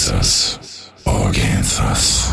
Kansas. Arkansas.